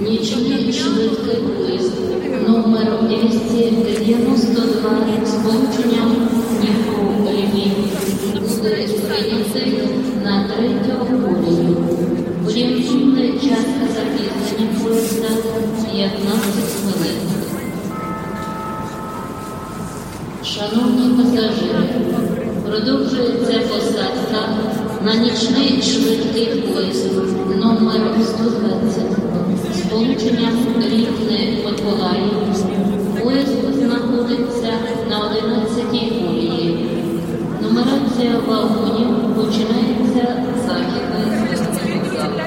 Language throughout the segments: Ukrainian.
Нічний швидкий поїзд номер 292 з полученням Дніпро Львів буде прийнятий на третю колію. Орієнтовний час запізнення поїзда 15 хвилин. Шановні пасажири, продовжується посадка на нічний швидкий поїзд номер 120 з полученням Рівне Миколаїв. Поїзд знаходиться на 11-й колії. Нумерація вагонів починається з західної сторони вокзалу.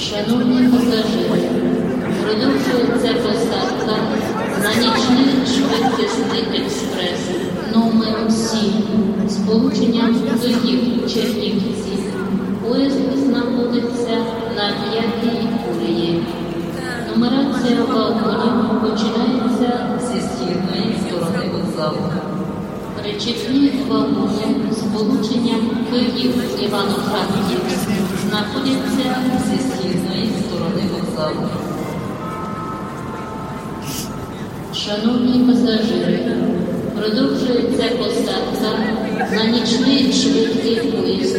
Шановні пасажири, продовжується посадка на нічний швидкісний експрес номер 7 з полученням Київ Чернігівці. Вагонів починається зі східної сторони вокзалу. Причепні вагони з полученням Київ Івано-Франківськ знаходяться зі східної сторони вокзалу. Шановні пасажири, продовжується посадка на нічний швидкий поїзд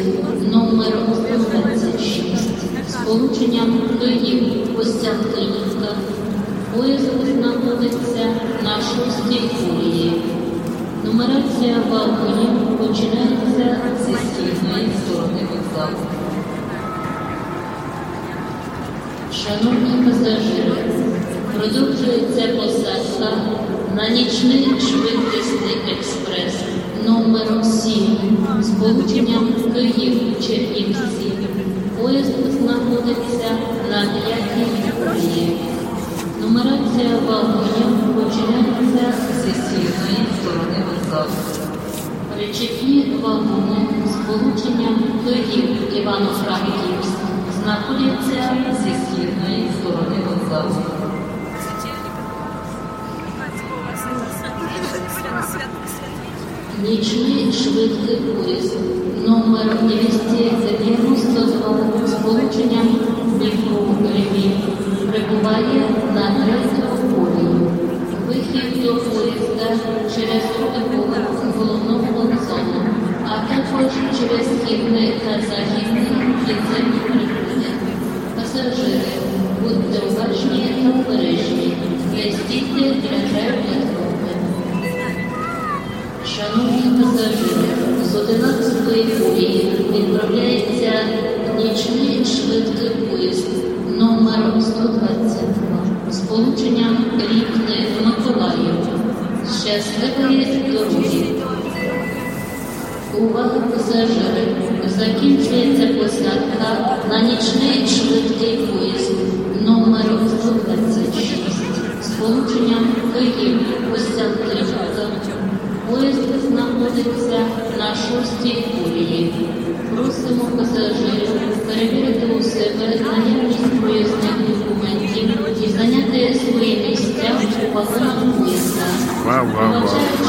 номер 126 з полученням Київ Костянтинівка. Поїзд знаходиться на шостій колії. Нумерація вагонів починається зі східної сторони вокзалу. Шановні пасажири, продовжується посадка на нічний швидкісний експрес номер 7 з полученням Київ Чернігівці. Поїзд знаходиться на п'ятій колії. Нумерація вагонів починається зі східної сторони вокзалу. Причепні вагони з полученням Київ Івано-Франківськ знаходяться зі східної сторони вокзалу. Нічний швидкий поїзд номер 292 з полученням Дніпро Львів прибуває через другий головного вокзалу, а також через східний та західний підземні переходи. Пасажири, будьте уважні та обережні, не стійте для. Шановні пасажири, з 11-ї колії відправляється Щасливої дороги! Увага пасажири! Закінчується посадка на нічний швидкий поїзд номер 126 з полученням Київ Костянтинівка. Поїзд знаходиться на шостій колії. Просимо пасажирів перевірити у себе наявність проїзних 不玩了